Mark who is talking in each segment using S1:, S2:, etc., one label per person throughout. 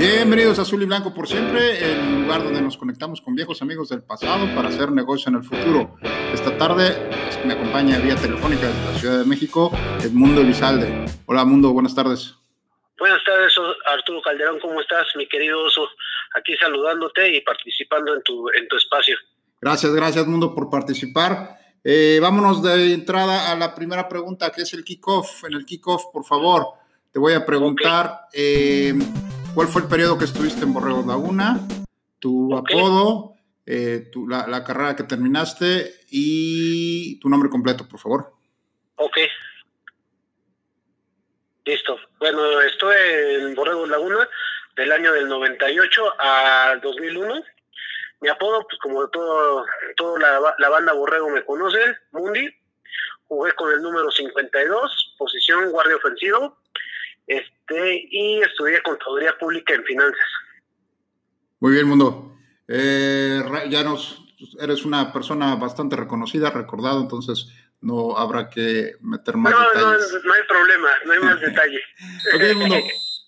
S1: Bienvenidos a Azul y Blanco por siempre, el lugar donde nos conectamos con viejos amigos del pasado para hacer negocio en el futuro. Esta tarde me acompaña vía telefónica desde la Ciudad de México Edmundo Elizalde. Hola Mundo, buenas tardes.
S2: Buenas tardes, Arturo Calderón, ¿cómo estás, mi querido oso? Aquí saludándote y participando en tu, en tu espacio.
S1: Gracias, gracias Mundo por participar. Eh, vámonos de entrada a la primera pregunta, que es el kickoff. En el kickoff, por favor, te voy a preguntar... Eh, ¿Cuál fue el periodo que estuviste en Borrego Laguna? Tu apodo, eh, la, carrera que terminaste y tu nombre completo, por favor.
S2: Ok. Listo. Bueno, estuve en Borrego Laguna del año del 98 al 2001. Mi apodo, pues como todo, toda la, la banda Borrego me conoce, Mundi. Jugué con el número 52, posición guardia ofensivo este, y estudié contaduría pública en finanzas.
S1: Muy bien, Mundo. Eh, ya nos, eres una persona bastante reconocida, recordado, entonces no habrá que meter más
S2: no,
S1: detalles.
S2: No, no hay problema, no hay más detalle.
S1: ok, Mundo.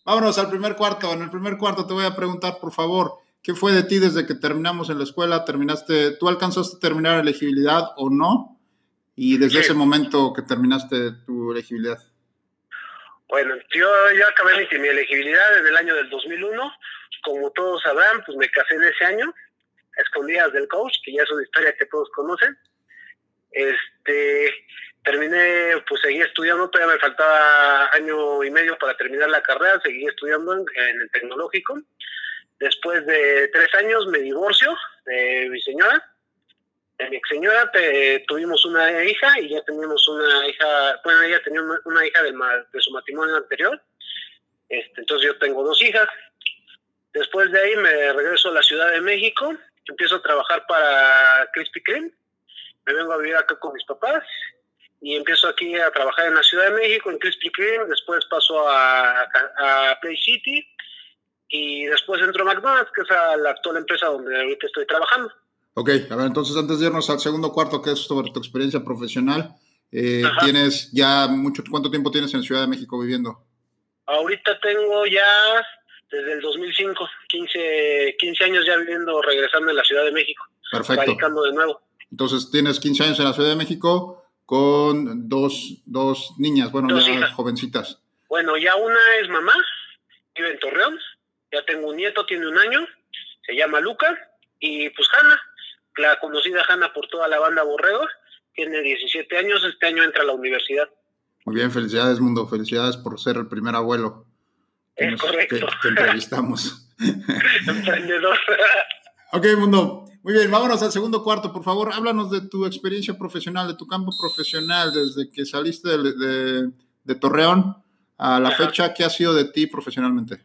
S1: Vámonos al primer cuarto. En el primer cuarto te voy a preguntar, por favor, ¿qué fue de ti desde que terminamos en la escuela? ¿Terminaste, tú alcanzaste a terminar elegibilidad o no? Y desde ese momento que terminaste tu elegibilidad.
S2: Bueno, yo ya acabé mi, elegibilidad en el año del 2001. Como todos sabrán, pues me casé en ese año, a escondidas del coach, que ya es una historia que todos conocen. Este, terminé, pues seguí estudiando, todavía me faltaba año y medio para terminar la carrera, seguí estudiando en, el tecnológico. Después de tres años me divorcio de mi señora mi ex señora tuvimos una hija y ya teníamos una hija, bueno, ella tenía una, hija del, de su matrimonio anterior, este, entonces yo tengo dos hijas. Después de ahí me regreso a la Ciudad de México, empiezo a trabajar para Krispy Kreme, me vengo a vivir acá con mis papás y empiezo aquí a trabajar en la Ciudad de México, en Krispy Kreme, después paso a, a Play City y después entro a McDonald's, que es la actual empresa donde ahorita estoy trabajando.
S1: Ok, a ver, entonces antes de irnos al segundo cuarto, que es sobre tu experiencia profesional, eh, tienes ya mucho, ¿cuánto tiempo tienes en Ciudad de México viviendo?
S2: Ahorita tengo ya desde el 2005, 15, 15 años ya viviendo, regresando en la Ciudad de México.
S1: Perfecto.
S2: Radicando de nuevo.
S1: Entonces tienes 15 años en la Ciudad de México con dos, dos niñas, bueno, ya jovencitas.
S2: Bueno, ya una es mamá, vive en Torreón, ya tengo un nieto, tiene un año, se llama Luca, y pues Hanna, la conocida Hanna por toda la banda Borrego, tiene 17 años, este año entra a la universidad.
S1: Muy bien, felicidades Mundo, felicidades por ser el primer abuelo
S2: que, correcto.
S1: que, entrevistamos.
S2: Emprendedor.
S1: ok, Mundo. Muy bien, vámonos al segundo cuarto, por favor. Háblanos de tu experiencia profesional, de tu campo profesional, desde que saliste de, de, Torreón a la fecha. ¿Qué ha sido de ti profesionalmente?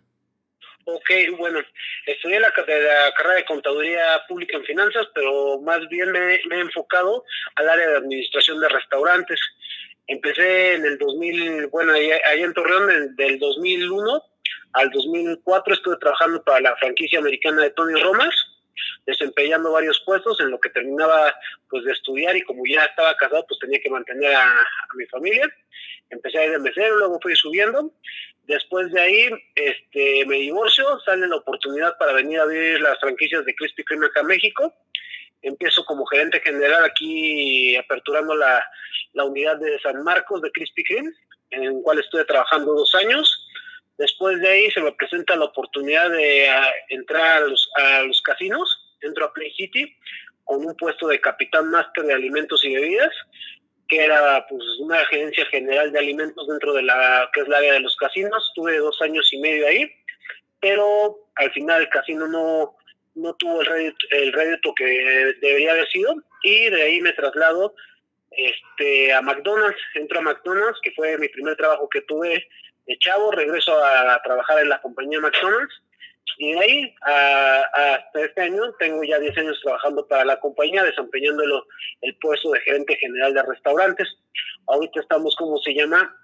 S2: Ok, bueno, estudié la, la, carrera de contaduría pública en finanzas, pero más bien me, he enfocado al área de administración de restaurantes. Empecé en el 2000, bueno, ahí, en Torreón, del 2001 al 2004 estuve trabajando para la franquicia americana de Tony Romas, desempeñando varios puestos en lo que terminaba pues de estudiar y como ya estaba casado pues tenía que mantener a, a mi familia. Empecé a ir de mesero, luego fui subiendo Después de ahí, este, me divorcio, sale la oportunidad para venir a ver las franquicias de Krispy Kreme acá en México. Empiezo como gerente general aquí aperturando la, unidad de San Marcos de Krispy Kreme, en el cual estuve trabajando dos años. Después de ahí se me presenta la oportunidad de ah, entrar a los, a los casinos, entro a Play City con un puesto de capitán máster de alimentos y bebidas que era pues una agencia general de alimentos dentro de la que es la área de los casinos. Tuve dos años y medio ahí, pero al final el casino no, no tuvo el rédito, el rédito que debería haber sido y de ahí me traslado este, a McDonald's. Entro a McDonald's, que fue mi primer trabajo que tuve de chavo. Regreso a, trabajar en la compañía McDonald's Y de ahí hasta este año tengo ya 10 años trabajando para la compañía, desempeñándolo el puesto de gerente general de restaurantes. Ahorita estamos, como se llama?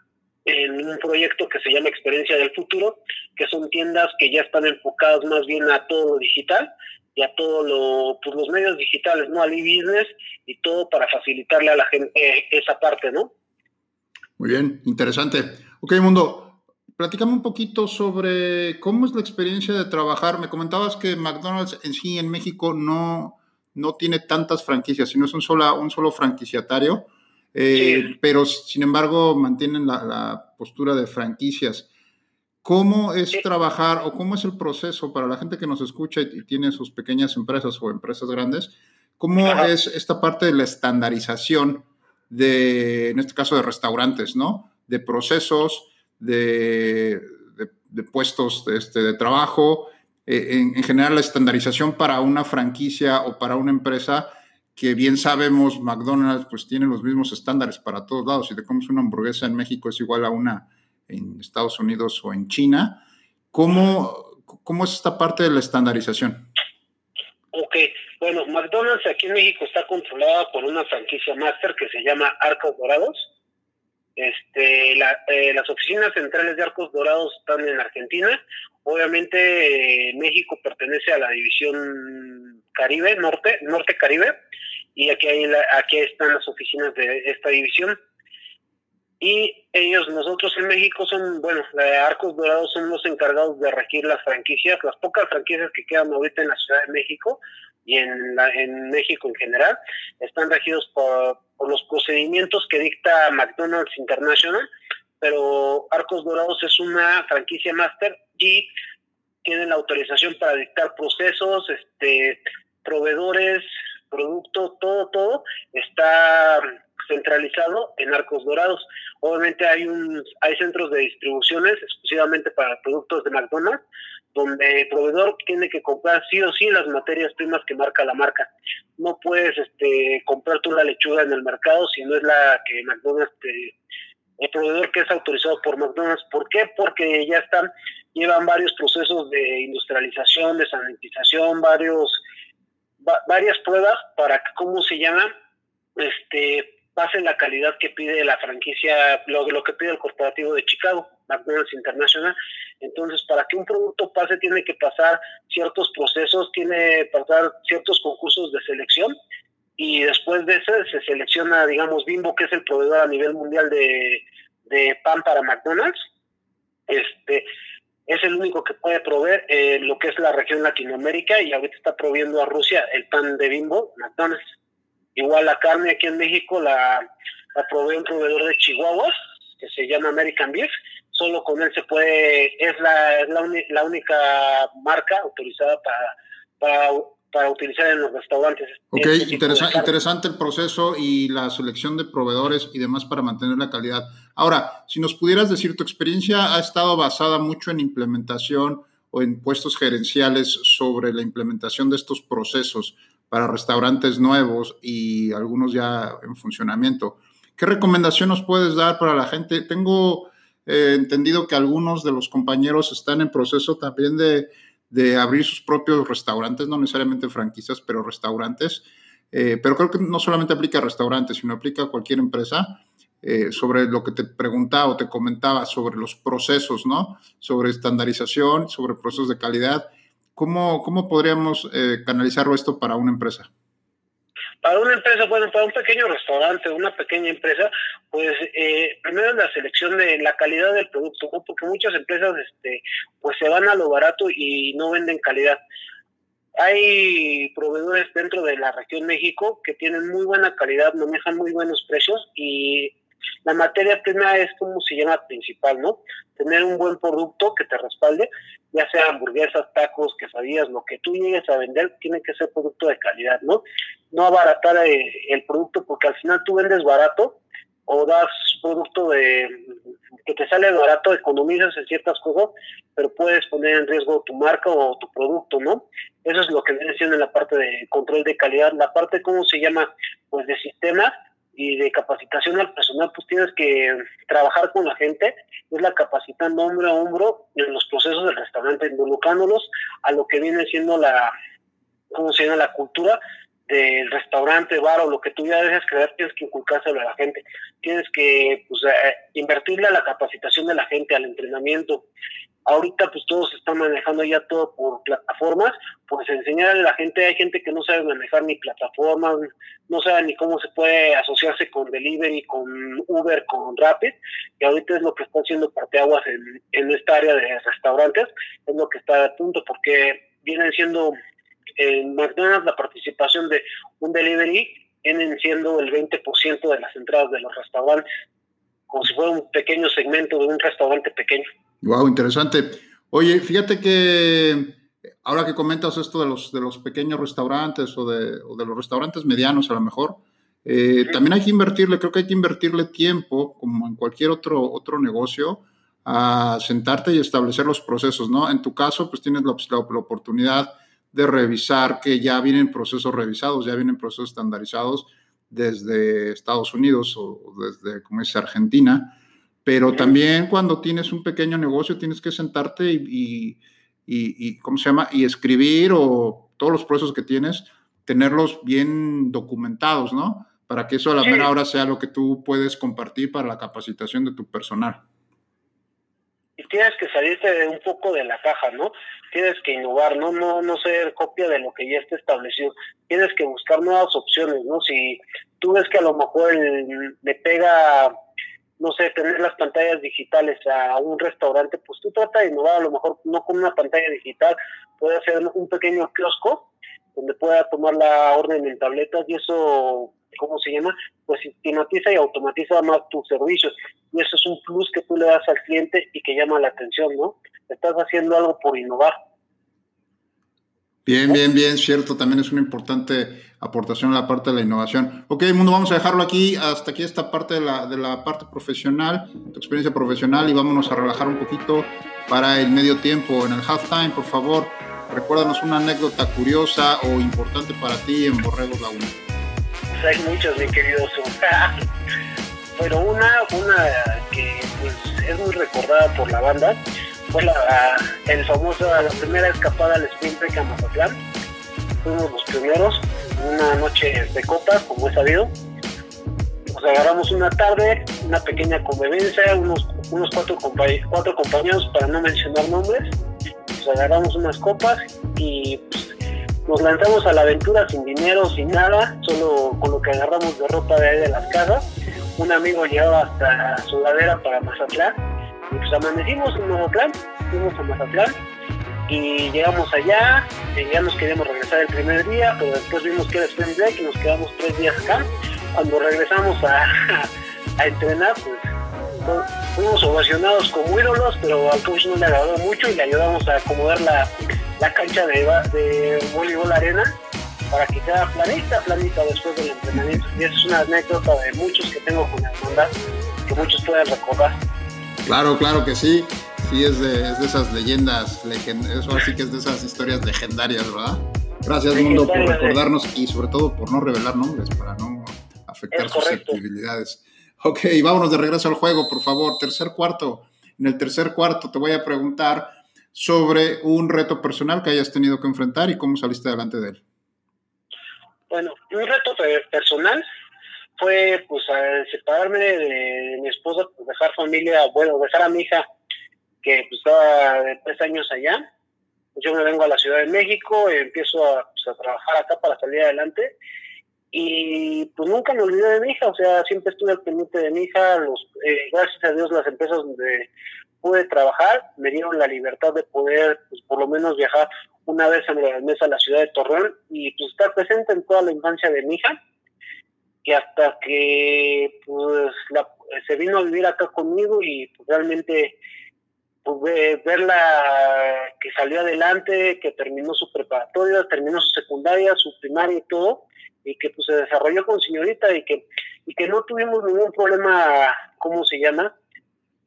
S2: en un proyecto que se llama Experiencia del Futuro, que son tiendas que ya están enfocadas más bien a todo lo digital y a todos lo, pues los medios digitales, ¿no? Al e-business y todo para facilitarle a la gente esa parte, ¿no?
S1: Muy bien, interesante. Ok, Mundo, platícame un poquito sobre cómo es la experiencia de trabajar. Me comentabas que McDonald's en sí en México no, no tiene tantas franquicias, sino es un solo, un solo franquiciatario. Eh, pero sin embargo mantienen la, postura de franquicias. ¿Cómo es trabajar o cómo es el proceso para la gente que nos escucha y, tiene sus pequeñas empresas o empresas grandes? ¿Cómo es esta parte de la estandarización de, en este caso, de restaurantes, ¿no? De procesos, de, puestos de, este, de trabajo, eh, en, en general la estandarización para una franquicia o para una empresa que bien sabemos, McDonald's pues tiene los mismos estándares para todos lados. Si te comes una hamburguesa en México es igual a una en Estados Unidos o en China. ¿Cómo, cómo es esta parte de la estandarización?
S2: Ok, bueno, McDonald's aquí en México está controlada por una franquicia máster que se llama Arcos Dorados. Este, eh, las oficinas centrales de Arcos Dorados están en Argentina. Obviamente eh, México pertenece a la división Caribe, Norte, Norte Caribe, y aquí, hay aquí están las oficinas de esta división. Y ellos, nosotros en México son, bueno, Arcos Dorados son los encargados de regir las franquicias, las pocas franquicias que quedan ahorita en la Ciudad de México y en, la, en México en general, están regidos por, los procedimientos que dicta McDonald's International, pero Arcos Dorados es una franquicia máster y tienen la autorización para dictar procesos, este, proveedores, producto, todo, todo está centralizado en Arcos Dorados. Obviamente hay un hay centros de distribuciones exclusivamente para productos de McDonald's, donde el proveedor tiene que comprar sí o sí las materias primas que marca la marca. No puedes este comprar tú la lechuga en el mercado si no es la que McDonald's te, el proveedor que es autorizado por McDonald's. ¿Por qué? Porque ya están llevan varios procesos de industrialización, de sanitización, varios varias pruebas para ¿cómo se llama? Este, pase la calidad que pide la franquicia, lo, lo que pide el corporativo de Chicago, McDonald's International. Entonces, para que un producto pase, tiene que pasar ciertos procesos, tiene que pasar ciertos concursos de selección y después de eso se selecciona, digamos, Bimbo, que es el proveedor a nivel mundial de, de pan para McDonald's. Este, es el único que puede proveer eh, lo que es la región Latinoamérica y ahorita está proviendo a Rusia el pan de bimbo, McDonald's. Igual la carne aquí en México la, la provee un proveedor de Chihuahua que se llama American Beef. Solo con él se puede, es la, es la, la única marca autorizada para, para para utilizar en los restaurantes.
S1: Ok, interesante el proceso y la selección de proveedores y demás para mantener la calidad. Ahora, si nos pudieras decir, tu experiencia ha estado basada mucho en implementación o en puestos gerenciales sobre la implementación de estos procesos para restaurantes nuevos y algunos ya en funcionamiento. ¿Qué recomendación nos puedes dar para la gente? Tengo eh, entendido que algunos de los compañeros están en proceso también de de abrir sus propios restaurantes, no necesariamente franquicias, pero restaurantes. Eh, pero creo que no solamente aplica a restaurantes, sino aplica a cualquier empresa. Eh, sobre lo que te preguntaba o te comentaba sobre los procesos, ¿no? Sobre estandarización, sobre procesos de calidad. ¿Cómo, cómo podríamos eh, canalizarlo esto para una empresa?
S2: Para una empresa, bueno, para un pequeño restaurante, una pequeña empresa, pues eh, primero la selección de la calidad del producto, porque muchas empresas este, pues se van a lo barato y no venden calidad. Hay proveedores dentro de la región México que tienen muy buena calidad, manejan muy buenos precios y la materia prima es como se llama principal, ¿no? Tener un buen producto que te respalde, ya sea hamburguesas, tacos, quesadillas, lo que tú llegues a vender, tiene que ser producto de calidad, ¿no? No abaratar eh, el producto porque al final tú vendes barato o das producto de que te sale barato, economizas en ciertas cosas, pero puedes poner en riesgo tu marca o tu producto, ¿no? Eso es lo que viene siendo en la parte de control de calidad. La parte, ¿cómo se llama? Pues de sistema, y de capacitación al personal, pues tienes que trabajar con la gente, es la capacitando hombro a hombro en los procesos del restaurante, involucrándolos a lo que viene siendo la, ¿cómo se llama? La cultura del restaurante, bar o lo que tú ya dejes creer, tienes que inculcárselo a la gente. Tienes que pues, eh, invertirle a la capacitación de la gente, al entrenamiento. Ahorita pues todos se están manejando ya todo por plataformas, pues enseñarle a la gente, hay gente que no sabe manejar ni plataformas, no sabe ni cómo se puede asociarse con delivery, con Uber, con Rapid, y ahorita es lo que está haciendo parteaguas en, en esta área de restaurantes, es lo que está a punto, porque vienen siendo en McDonald's la participación de un delivery vienen siendo el 20% de las entradas de los restaurantes, como si fuera un pequeño segmento de un restaurante pequeño.
S1: Wow, interesante. Oye, fíjate que ahora que comentas esto de los, de los pequeños restaurantes o de, los restaurantes medianos a lo mejor, eh, también hay que invertirle, creo que hay que invertirle tiempo, como en cualquier otro, otro negocio, a sentarte y establecer los procesos, ¿no? En tu caso, pues tienes la, la, la oportunidad de revisar que ya vienen procesos revisados, ya vienen procesos estandarizados desde Estados Unidos o desde, como dice, Argentina. Pero también cuando tienes un pequeño negocio tienes que sentarte y, y, ¿cómo se llama? Y escribir o todos los procesos que tienes, tenerlos bien documentados, ¿no? Para que eso a la mera hora sea lo que tú puedes compartir para la capacitación de tu personal
S2: y tienes que salirte un poco de la caja, ¿no? Tienes que innovar, ¿no? No, no ser copia de lo que ya está establecido. Tienes que buscar nuevas opciones, ¿no? Si tú ves que a lo mejor le pega, no sé, tener las pantallas digitales a un restaurante, pues tú trata de innovar, a lo mejor no con una pantalla digital, puede hacer un pequeño kiosco donde pueda tomar la orden en tabletas y eso ¿cómo se llama? Pues sistematiza y automatiza más tus servicios. Y eso es un plus que tú le das al cliente y que llama la atención, ¿no? Estás haciendo algo por innovar.
S1: Bien, bien, bien, cierto, también es una importante aportación a la parte de la innovación. Ok, mundo, vamos a dejarlo aquí, hasta aquí esta parte de la, de la parte profesional, tu experiencia profesional, y vámonos a relajar un poquito para el medio tiempo. En el halftime, por favor, recuérdanos una anécdota curiosa o importante para ti en Borregos Laguna
S2: hay muchos, mi querido Pero una, una que pues, es muy recordada por la banda fue la, el famoso, la primera escapada al Spring Break a Mazatlán. Fuimos los primeros, una noche de copa, como he sabido. Nos agarramos una tarde, una pequeña convivencia, unos, unos cuatro, cuatro compañeros, para no mencionar nombres. Nos agarramos unas copas y pues, nos lanzamos a la aventura sin dinero, sin nada, solo con lo que agarramos de ropa de ahí de las casas. Un amigo llevaba hasta Sudadera para Mazatlán y pues amanecimos en Mazatlán, fuimos a Mazatlán y llegamos allá, y ya nos queríamos regresar el primer día, pero después vimos que era Spring Break y nos quedamos tres días acá. Cuando regresamos a, a entrenar, pues fuimos ovacionados como ídolos, pero al coach no le agradó mucho y le ayudamos a acomodar la, la cancha de, de voleibol arena para que sea planita, planita después del entrenamiento. Y esa es una anécdota de muchos que tengo con la hermandad, que muchos pueden recordar.
S1: Claro, claro que sí. Sí, es de, es de esas leyendas, eso así que es de esas historias legendarias, ¿verdad? Gracias, Mundo, por recordarnos y sobre todo por no revelar nombres para no afectar susceptibilidades. Ok, vámonos de regreso al juego, por favor. Tercer cuarto. En el tercer cuarto te voy a preguntar sobre un reto personal que hayas tenido que enfrentar y cómo saliste adelante de él.
S2: Bueno, un reto personal fue pues separarme de, mi esposa, pues, dejar familia, bueno, dejar a mi hija que pues, estaba de tres años allá. yo me vengo a la Ciudad de México, empiezo a, pues, a trabajar acá para salir adelante y pues nunca me olvidé de mi hija, o sea, siempre estuve al pendiente de mi hija, los, eh, gracias a Dios las empresas donde pude trabajar me dieron la libertad de poder, pues por lo menos viajar una vez al a la ciudad de Torreón y pues estar presente en toda la infancia de mi hija, y hasta que pues se vino a vivir acá conmigo y pues, realmente pude verla que salió adelante, que terminó su preparatoria, terminó su secundaria, su primaria y todo, y que pues se desarrolló con señorita y que, y que no tuvimos ningún problema, ¿cómo se llama?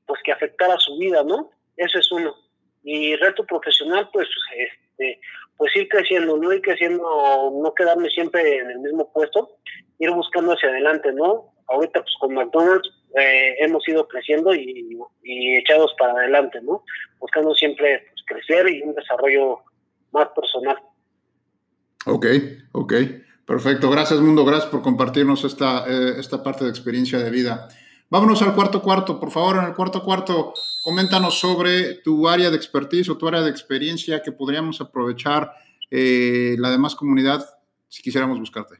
S2: Pues que afectara su vida, ¿no? Eso es uno. Y reto profesional, pues, este, pues ir creciendo, no ir creciendo, no quedarme siempre en el mismo puesto, ir buscando hacia adelante, ¿no? ahorita pues con McDonald's eh, hemos ido creciendo y, echados para adelante, ¿no? Buscando siempre pues, crecer y un desarrollo más personal.
S1: Ok, ok. Perfecto. Gracias, Mundo. Gracias por compartirnos esta, eh, esta parte de experiencia de vida. Vámonos al cuarto cuarto. Por favor, en el cuarto cuarto, coméntanos sobre tu área de expertise o tu área de experiencia que podríamos aprovechar eh, la demás comunidad si quisiéramos buscarte.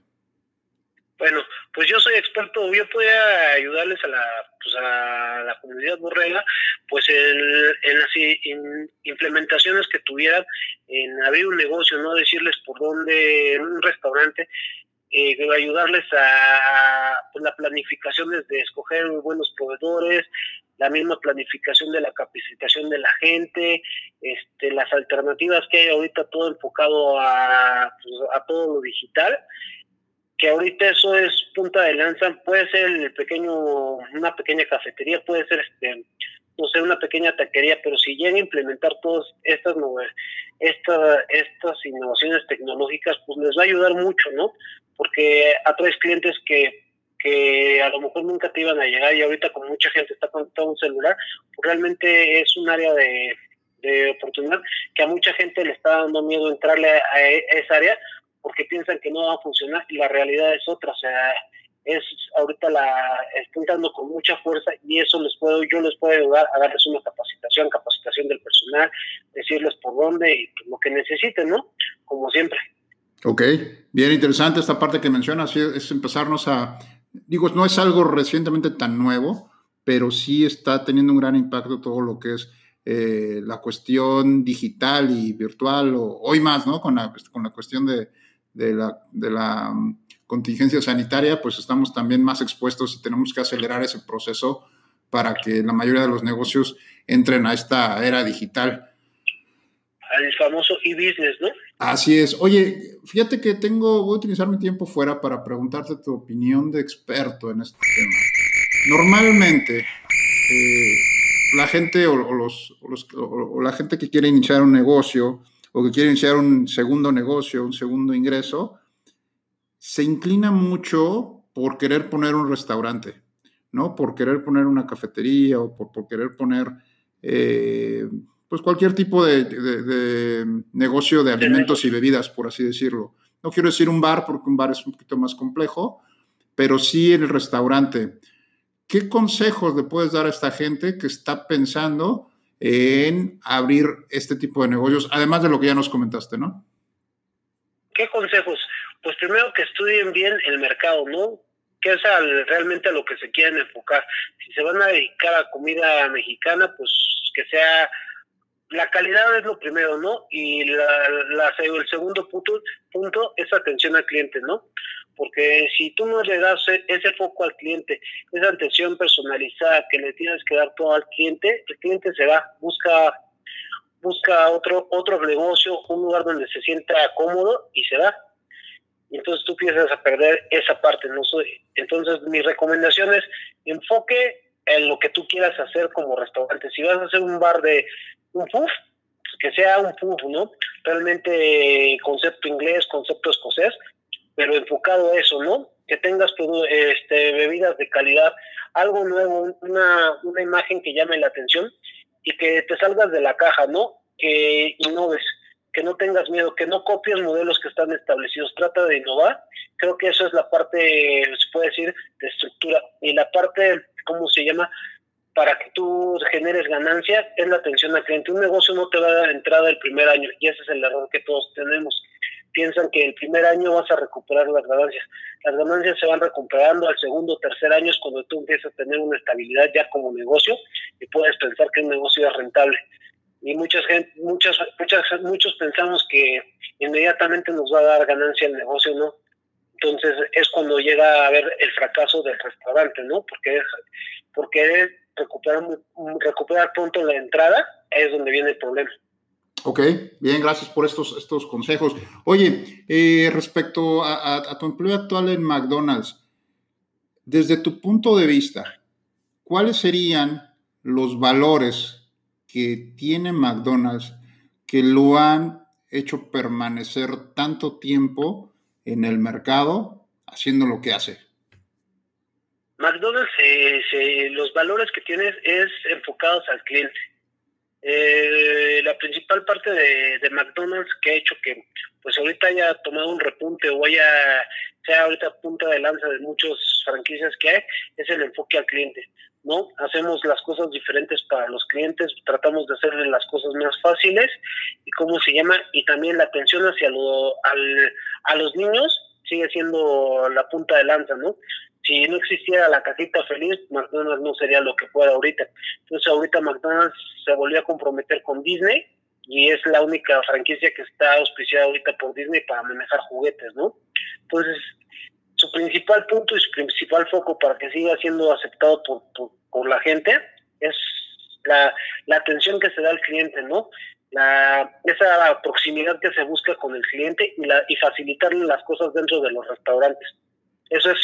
S2: Bueno, pues yo soy experto, yo podría ayudarles a la, pues a la comunidad borrega, pues en, en las implementaciones que tuvieran, en abrir un negocio, no decirles por dónde, en un restaurante, eh, ayudarles a pues, la planificación desde escoger buenos proveedores, la misma planificación de la capacitación de la gente, este, las alternativas que hay ahorita todo enfocado a, pues, a todo lo digital que ahorita eso es punta de lanza, puede ser el pequeño, una pequeña cafetería, puede ser este, no sé, una pequeña taquería, pero si llega a implementar todas estas, estas, estas innovaciones tecnológicas, pues les va a ayudar mucho, ¿no? Porque atraes clientes que, que a lo mejor nunca te iban a llegar y ahorita como mucha gente está conectada a un celular, pues realmente es un área de, de oportunidad que a mucha gente le está dando miedo entrarle a esa área porque piensan que no va a funcionar y la realidad es otra, o sea, es ahorita la está entrando con mucha fuerza y eso les puedo yo les puedo ayudar a darles una capacitación, capacitación del personal, decirles por dónde y lo que necesiten, ¿no? Como siempre.
S1: Ok, bien interesante esta parte que mencionas, es empezarnos a, digo, no es algo recientemente tan nuevo, pero sí está teniendo un gran impacto todo lo que es eh, la cuestión digital y virtual, o hoy más, ¿no? Con la, con la cuestión de, de la, mm, contingencia sanitaria, pues estamos también más expuestos y tenemos que acelerar ese proceso para que la mayoría de los negocios entren a esta era digital.
S2: Al famoso e-business, ¿no?
S1: Así es. Oye, fíjate que tengo, voy a utilizar mi tiempo fuera para preguntarte tu opinión de experto en este tema. Normalmente, eh, la gente o, los, o la gente que quiere iniciar un negocio, o que quiere iniciar un segundo negocio, un segundo ingreso, se inclina mucho por querer poner un restaurante, ¿no? Por querer poner una cafetería o por, querer poner, eh, pues cualquier tipo de, negocio de alimentos y bebidas, por así decirlo. No quiero decir un bar porque un bar es un poquito más complejo, pero sí el restaurante. ¿Qué consejos le puedes dar a esta gente que está pensando en abrir este tipo de negocios, además de lo que ya nos comentaste, ¿no?
S2: ¿Qué consejos? Pues primero que estudien bien el mercado, ¿no? ¿Qué es realmente a lo que se quieren enfocar? Si se van a dedicar a comida mexicana, pues que sea la calidad es lo primero, ¿no? Y la, el segundo punto, punto es atención al cliente, ¿no? Porque si tú no le das e, ese foco al cliente, esa atención personalizada que le tienes que dar todo al cliente, el cliente se va, busca busca otro otro negocio, un lugar donde se sienta cómodo y se va. entonces tú empiezas a perder esa parte. ¿no? Entonces mi recomendación es enfoque en lo que tú quieras hacer como restaurante. Si vas a hacer un bar de un pues que sea un puff, ¿no? Realmente concepto inglés, concepto escocés, pero enfocado a eso, ¿no? Que tengas este, bebidas de calidad, algo nuevo, una, una imagen que llame la atención y que te salgas de la caja, ¿no? Que innoves, que no tengas miedo, que no copies modelos que están establecidos, trata de innovar. Creo que eso es la parte, se puede decir, de estructura. Y la parte, ¿cómo se llama? Para que tú generes ganancia, es la atención al cliente. Un negocio no te va a dar entrada el primer año y ese es el error que todos tenemos piensan que el primer año vas a recuperar las ganancias. Las ganancias se van recuperando al segundo o tercer año es cuando tú empiezas a tener una estabilidad ya como negocio y puedes pensar que el negocio es rentable. Y muchas gente, muchas, muchas, muchos pensamos que inmediatamente nos va a dar ganancia el negocio, ¿no? Entonces es cuando llega a haber el fracaso del restaurante, ¿no? Porque es, porque recuperar, recuperar pronto la entrada es donde viene el problema.
S1: Ok, bien, gracias por estos, estos consejos. Oye, eh, respecto a, tu empleo actual en McDonald's, desde tu punto de vista, ¿cuáles serían los valores que tiene McDonald's que lo han hecho permanecer tanto tiempo en el mercado haciendo lo que hace?
S2: McDonald's, los valores que tienes es enfocados al cliente. Eh, la principal parte de, McDonald's que ha hecho que pues ahorita haya tomado un repunte o haya sea ahorita punta de lanza de muchas franquicias que hay es el enfoque al cliente no hacemos las cosas diferentes para los clientes tratamos de hacerle las cosas más fáciles y cómo se llama y también la atención hacia lo, al, a los niños sigue siendo la punta de lanza no si no existiera la casita feliz, McDonald's no sería lo que fuera ahorita. Entonces ahorita McDonald's se volvió a comprometer con Disney y es la única franquicia que está auspiciada ahorita por Disney para manejar juguetes, ¿no? Entonces, su principal punto y su principal foco para que siga siendo aceptado por, por, la gente es la, la atención que se da al cliente, ¿no? La, esa proximidad que se busca con el cliente y, la, y facilitarle las cosas dentro de los restaurantes. Eso es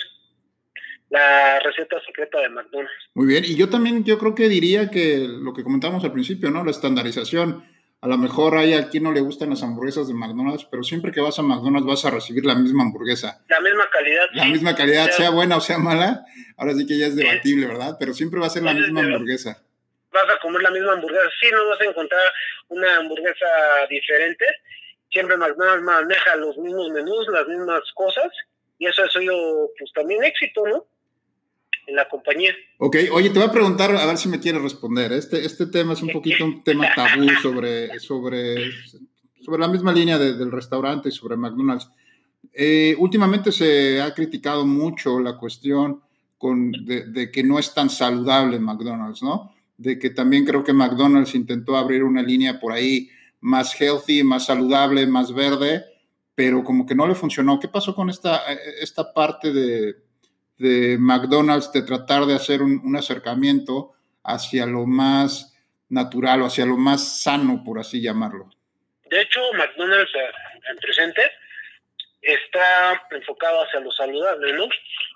S2: la receta secreta de McDonald's.
S1: Muy bien, y yo también yo creo que diría que lo que comentamos al principio, ¿no? La estandarización. A lo mejor hay a quien no le gustan las hamburguesas de McDonald's, pero siempre que vas a McDonald's vas a recibir la misma hamburguesa.
S2: La misma calidad.
S1: La misma calidad, sea, buena o sea mala. Ahora sí que ya es debatible, ¿verdad? Pero siempre va a ser la misma hamburguesa.
S2: Vas a comer la misma hamburguesa. Sí, no vas a encontrar una hamburguesa diferente. Siempre McDonald's maneja los mismos menús, las mismas cosas. Y eso ha sido, pues, también éxito, ¿no? En la compañía. Ok,
S1: oye, te voy a preguntar, a ver si me quieres responder. Este, este tema es un poquito un tema tabú sobre, sobre, sobre la misma línea del restaurante y sobre McDonald's. Eh, últimamente se ha criticado mucho la cuestión con, de, de, que no es tan saludable McDonald's, ¿no? De que también creo que McDonald's intentó abrir una línea por ahí más healthy, más saludable, más verde, pero como que no le funcionó. ¿Qué pasó con esta, esta parte de, de McDonald's de tratar de hacer un, acercamiento hacia lo más natural o hacia lo más sano, por así llamarlo.
S2: De hecho, McDonald's eh, en presente está enfocado hacia lo saludable, ¿no?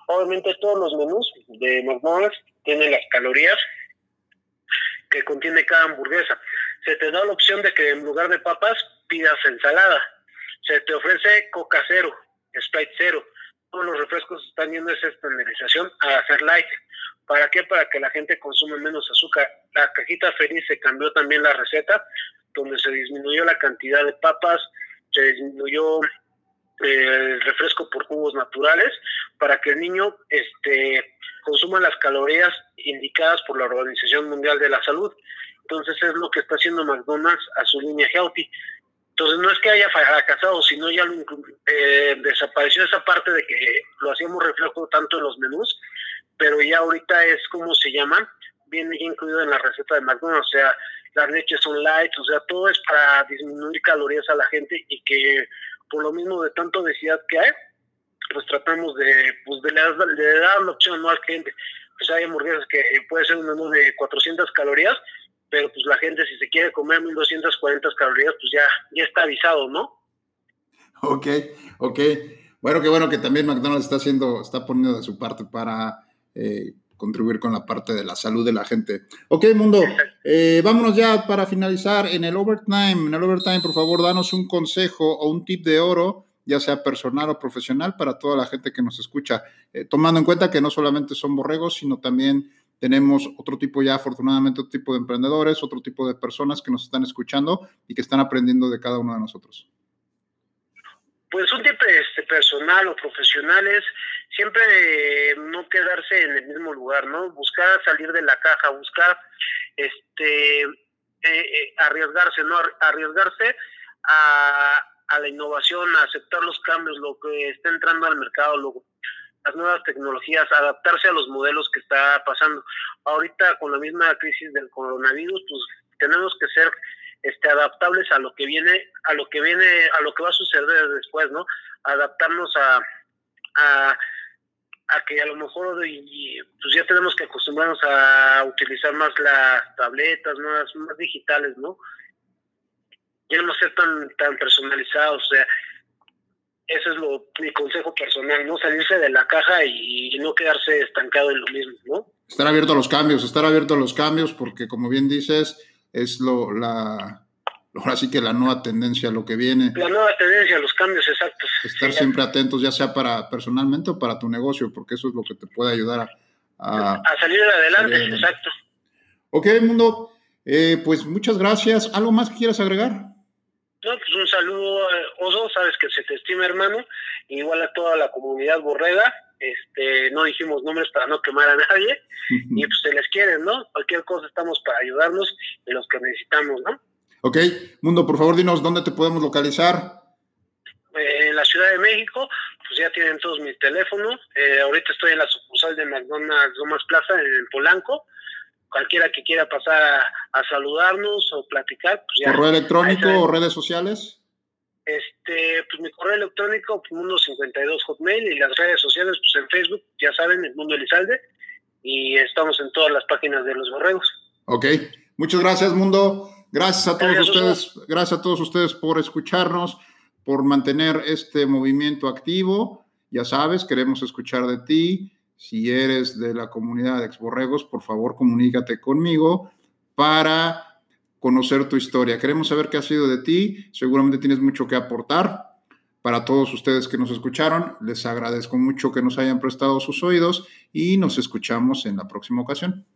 S2: Obviamente todos los menús de McDonald's tienen las calorías que contiene cada hamburguesa. Se te da la opción de que en lugar de papas pidas ensalada. Se te ofrece Coca cero, Sprite cero, los refrescos están yendo esa estandarización a hacer light. ¿Para qué? Para que la gente consuma menos azúcar. La cajita feliz se cambió también la receta, donde se disminuyó la cantidad de papas, se disminuyó eh, el refresco por jugos naturales, para que el niño este, consuma las calorías indicadas por la Organización Mundial de la Salud. Entonces es lo que está haciendo McDonald's a su línea healthy. Entonces no es que haya fracasado, sino ya eh, desapareció esa parte de que lo hacíamos reflejo tanto en los menús, pero ya ahorita es como se llama, viene incluido en la receta de McDonald's, o sea, las leches son light, o sea, todo es para disminuir calorías a la gente y que por lo mismo de tanto obesidad que hay, pues tratamos de, pues de, dar la opción ¿no? al cliente. Pues hay hamburguesas que puede ser un menú de 400 calorías, pero pues la gente si se quiere comer 1240 calorías, pues ya, ya está avisado, ¿no?
S1: Ok, ok. Bueno, qué bueno que también McDonald's está haciendo, está poniendo de su parte para eh, contribuir con la parte de la salud de la gente. Ok, mundo, eh, vámonos ya para finalizar. En el overtime, en el overtime, por favor, danos un consejo o un tip de oro, ya sea personal o profesional, para toda la gente que nos escucha, eh, tomando en cuenta que no solamente son borregos, sino también tenemos otro tipo ya, afortunadamente, otro tipo de emprendedores, otro tipo de personas que nos están escuchando y que están aprendiendo de cada uno de nosotros.
S2: Pues un tipo este, personal o profesional es siempre no quedarse en el mismo lugar, ¿no? Buscar salir de la caja, buscar este eh, eh, arriesgarse, ¿no? Arriesgarse a, a la innovación, a aceptar los cambios, lo que está entrando al mercado, lo, las nuevas tecnologías, adaptarse a los modelos que está pasando. Ahorita con la misma crisis del coronavirus, pues tenemos que ser este adaptables a lo que viene, a lo que viene, a lo que va a suceder después, ¿no? Adaptarnos a, a, que a lo mejor pues ya tenemos que acostumbrarnos a utilizar más las tabletas, más, más digitales, ¿no? Ya no ser tan, tan personalizados, o sea, eso es lo, mi consejo personal, ¿no? Salirse de la caja y, no quedarse estancado en lo mismo, ¿no?
S1: Estar abierto a los cambios, estar abierto a los cambios, porque como bien dices, es lo, la, ahora sí que la nueva tendencia, lo que viene.
S2: La nueva tendencia, los cambios exactos.
S1: Estar siempre atentos, ya sea para personalmente o para tu negocio, porque eso es lo que te puede ayudar
S2: a, salir adelante, exacto.
S1: Ok, mundo, eh, pues muchas gracias. ¿Algo más que quieras agregar?
S2: No, pues un saludo, eh, Oso, sabes que se te estima, hermano, igual a toda la comunidad borrega, este, no dijimos nombres para no quemar a nadie, y pues se les quiere, ¿no? Cualquier cosa estamos para ayudarnos de los que necesitamos, ¿no?
S1: Ok, Mundo, por favor, dinos dónde te podemos localizar.
S2: Eh, en la Ciudad de México, pues ya tienen todos mis teléfonos. Eh, ahorita estoy en la sucursal de McDonald's Lomas Plaza en Polanco. Cualquiera que quiera pasar a, saludarnos o platicar, pues ya.
S1: ¿Correo electrónico o redes sociales?
S2: Este, pues mi correo electrónico, pues, Mundo52 Hotmail, y las redes sociales, pues en Facebook, ya saben, el Mundo Elizalde, y estamos en todas las páginas de los borregos.
S1: Ok, muchas gracias, Mundo. Gracias a todos ustedes, gracias a todos ustedes por escucharnos por mantener este movimiento activo. Ya sabes, queremos escuchar de ti. Si eres de la comunidad de Exborregos, por favor comunícate conmigo para conocer tu historia. Queremos saber qué ha sido de ti. Seguramente tienes mucho que aportar. Para todos ustedes que nos escucharon, les agradezco mucho que nos hayan prestado sus oídos y nos escuchamos en la próxima ocasión.